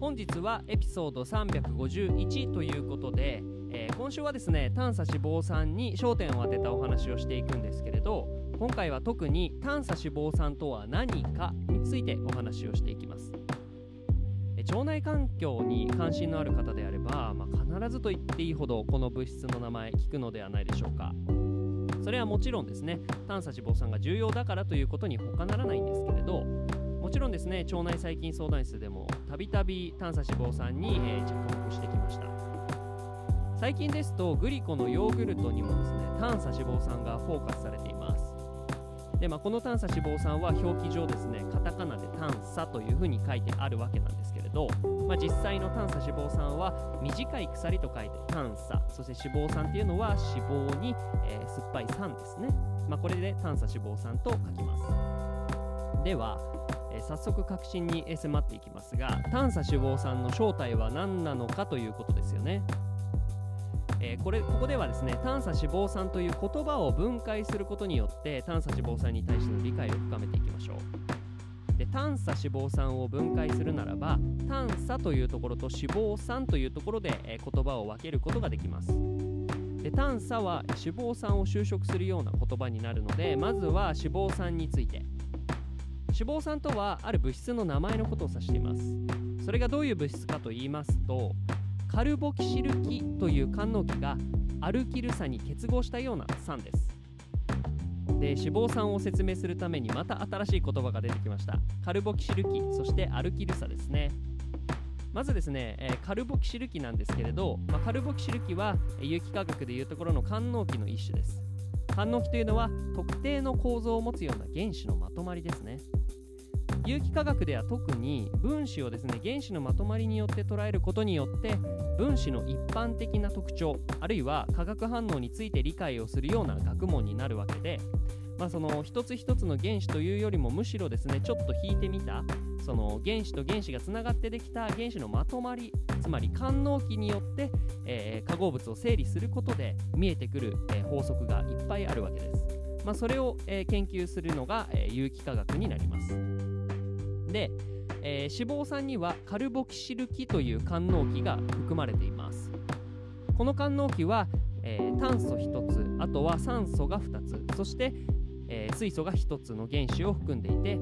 本日はエピソード351ということで、えー今週はですね短鎖脂肪酸に焦点を当てたお話をしていくんですけれど今回は特に短鎖脂肪酸とは何かについてお話をしていきます。腸内環境に関心のある方であれば、まあ、必ずと言っていいほどこの物質の名前聞くのではないでしょうか。それはもちろんですね短鎖脂肪酸が重要だからということに他ならないんですけれどもちろんですね腸内細菌相談室でもたびたび短鎖脂肪酸に、え着目してきました。最近ですとグリコのヨーグルトにもですね短鎖脂肪酸がフォーカスされています。で、まあ、この短鎖脂肪酸は表記上ですねカタカナで短鎖というふうに書いてあるわけなんですけれど、まあ、実際の短鎖脂肪酸は短い鎖と書いて短鎖そして脂肪酸っていうのは脂肪に、えー酸っぱい酸ですね、まあ、これで短鎖脂肪酸と書きます。では、えー早速確信に迫っていきますが短鎖脂肪酸の正体は何なのかということですよね。えーこれここではですね短鎖脂肪酸という言葉を分解することによって短鎖脂肪酸に対しての理解を深めていきましょう。で短鎖脂肪酸を分解するならば短鎖というところと脂肪酸というところで、えー言葉を分けることができます。で短鎖は脂肪酸を修飾するような言葉になるのでまずは脂肪酸について。脂肪酸とはある物質の名前のことを指しています。それがどういう物質かと言いますとカルボキシル基という官能基がアルキル酸に結合したような酸です。で脂肪酸を説明するためにまた新しい言葉が出てきました。カルボキシル基そしてアルキル酸ですね。まずですね、えカルボキシル基なんですけれど、まあ、カルボキシル基は有機化学でいうところの官能基の一種です。官能基というのは特定の構造を持つような原子のまとまりですね。有機化学では特に分子をですね原子のまとまりによって捉えることによって分子の一般的な特徴あるいは化学反応について理解をするような学問になるわけで、まあ、その一つ一つの原子というよりもむしろですねちょっと引いてみたその原子と原子がつながってできた原子のまとまりつまり官能基によって、えー化合物を整理することで見えてくる、えー法則がいっぱいあるわけです。まあ、それを、えー研究するのが、えー有機化学になります。で、えー脂肪酸にはカルボキシル基という官能基が含まれていますこの官能基は、えー炭素1つあとは酸素が2つそして、えー水素が1つの原子を含んでいて、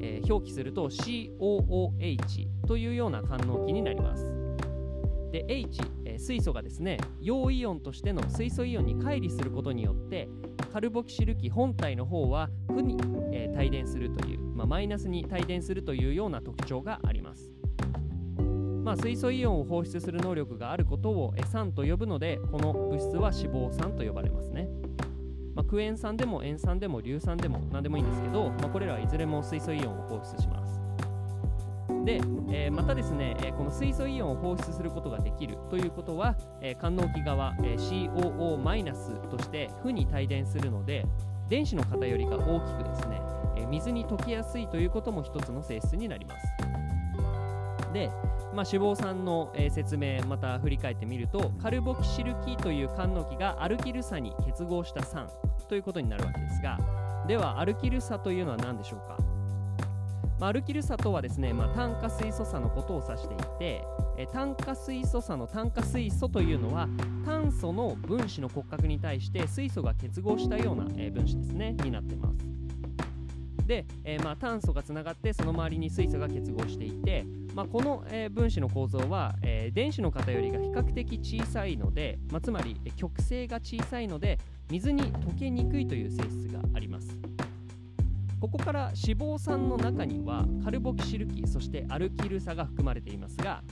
えー表記すると COOH というような官能基になりますで H、えー水素がですね陽イオンとしての水素イオンに乖離することによってカルボキシル基本体の方は負に、えー帯電するという、まあ、マイナスに帯電するというような特徴があります。まあ、水素イオンを放出する能力があることをえ酸と呼ぶのでこの物質は脂肪酸と呼ばれますね。まあ、クエン酸でも塩酸でも硫酸でも何でもいいんですけど、まあ、これらはいずれも水素イオンを放出します。で、えーまたですね、えーこの水素イオンを放出することができるということは、えー官能基側、えー COO- として負に帯電するので電子の偏りが大きくですね、えー水に溶けやすいということも一つの性質になります。で、まあ、脂肪酸の、えー説明また振り返ってみるとカルボキシル基という官能基がアルキル酸に結合した酸ということになるわけですがではアルキル酸というのは何でしょうか？まあアルキル酸とはですね、まあ、炭化水素差のことを指していて、え炭化水素差の炭化水素というのは炭素の分子の骨格に対して水素が結合したような、え分子ですねになってます。で、えー、まあ、炭素がつながってその周りに水素が結合していて、まあ、この、え、分子の構造は、え、電子の偏りが比較的小さいので、まあ、つまり極性が小さいので水に溶けにくいという性質があります。ここから脂肪酸の中にはカルボキシル基そしてアルキル酸が含まれていますが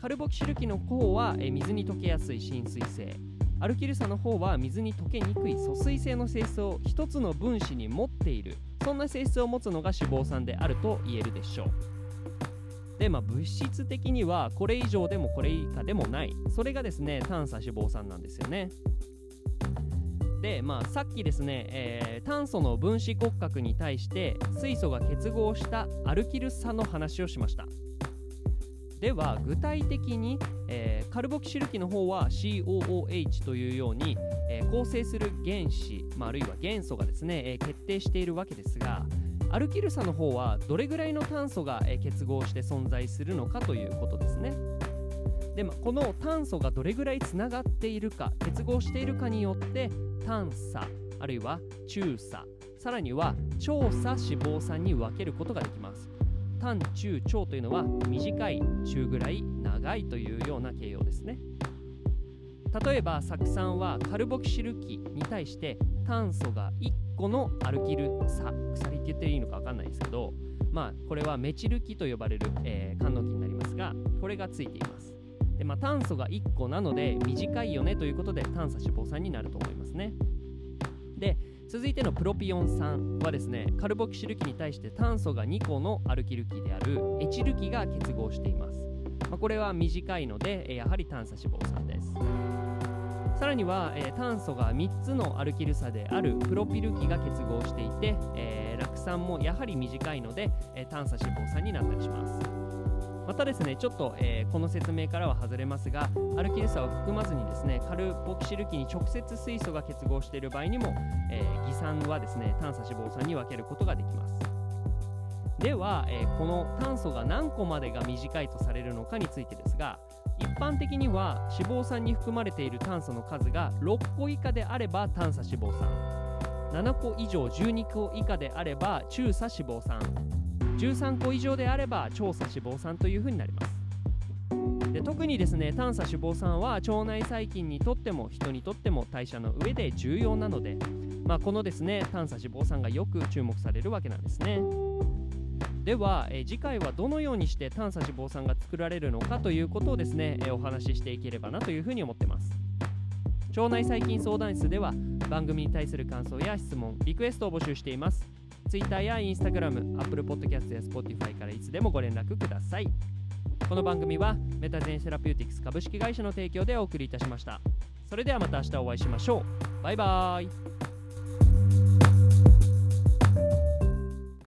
カルボキシル基の方は、え水に溶けやすい浸水性。アルキル酸の方は水に溶けにくい疎水性の性質を一つの分子に持っているそんな性質を持つのが脂肪酸であると言えるでしょう。でまあ物質的にはこれ以上でもこれ以下でもない。それがですね炭素脂肪酸なんですよね。で、まあ、さっきですね、えー、炭素の分子骨格に対して水素が結合したアルキル酸の話をしました。では具体的に、えー、カルボキシル基の方は COOH というように、えー、構成する原子、まあ、あるいは元素がですね、えー、決定しているわけですがアルキル酸の方はどれぐらいの炭素が、え結合して存在するのかということですね。で、まあ、この炭素がどれぐらいつながっているか結合しているかによって炭素あるいは中鎖さらには長鎖脂肪酸に分けることができます。短中長というのは短い中ぐらい長いというような形容ですね。例えば酢酸はカルボキシル基に対して炭素が1個のアルキル酸鎖って言っていいのか分かんないですけどまあこれはメチル基と呼ばれる、えー、官能基になりますがこれがついています。で、まあ、炭素が1個なので短いよねということで炭素脂肪酸になると思いますね。で続いてのプロピオン酸はですねカルボキシル基に対して炭素が2個のアルキル基であるエチル基が結合しています、まあ、これは短いのでやはり炭素脂肪酸です。さらには、えー、炭素が3つのアルキル差であるプロピル基が結合していて、えー、酪酸もやはり短いので、えー、炭素脂肪酸になったりします。またですねちょっと、えー、この説明からは外れますがアルキル酸を含まずにですねカルボキシル基に直接水素が結合している場合にも、えー、偽酸はですね炭素脂肪酸に分けることができます。では、えー、この炭素が何個までが短いとされるのかについてですが一般的には脂肪酸に含まれている炭素の数が6個以下であれば炭素脂肪酸7個以上12個以下であれば中鎖脂肪酸13個以上であれば調査脂肪酸というふうになります。で特にですね短鎖脂肪酸は腸内細菌にとっても人にとっても代謝の上で重要なので、まあ、このですね短鎖脂肪酸がよく注目されるわけなんですね。では、え次回はどのようにして短鎖脂肪酸が作られるのかということをですね、えお話ししていければなというふうに思ってます。腸内細菌相談室では番組に対する感想や質問リクエストを募集しています。Twitter や Instagram、Apple Podcast や Spotify からいつでもご連絡ください。この番組はメタゼンセラピューティクス株式会社の提供でお送りいたしました。それではまた明日お会いしましょう。バイバーイ。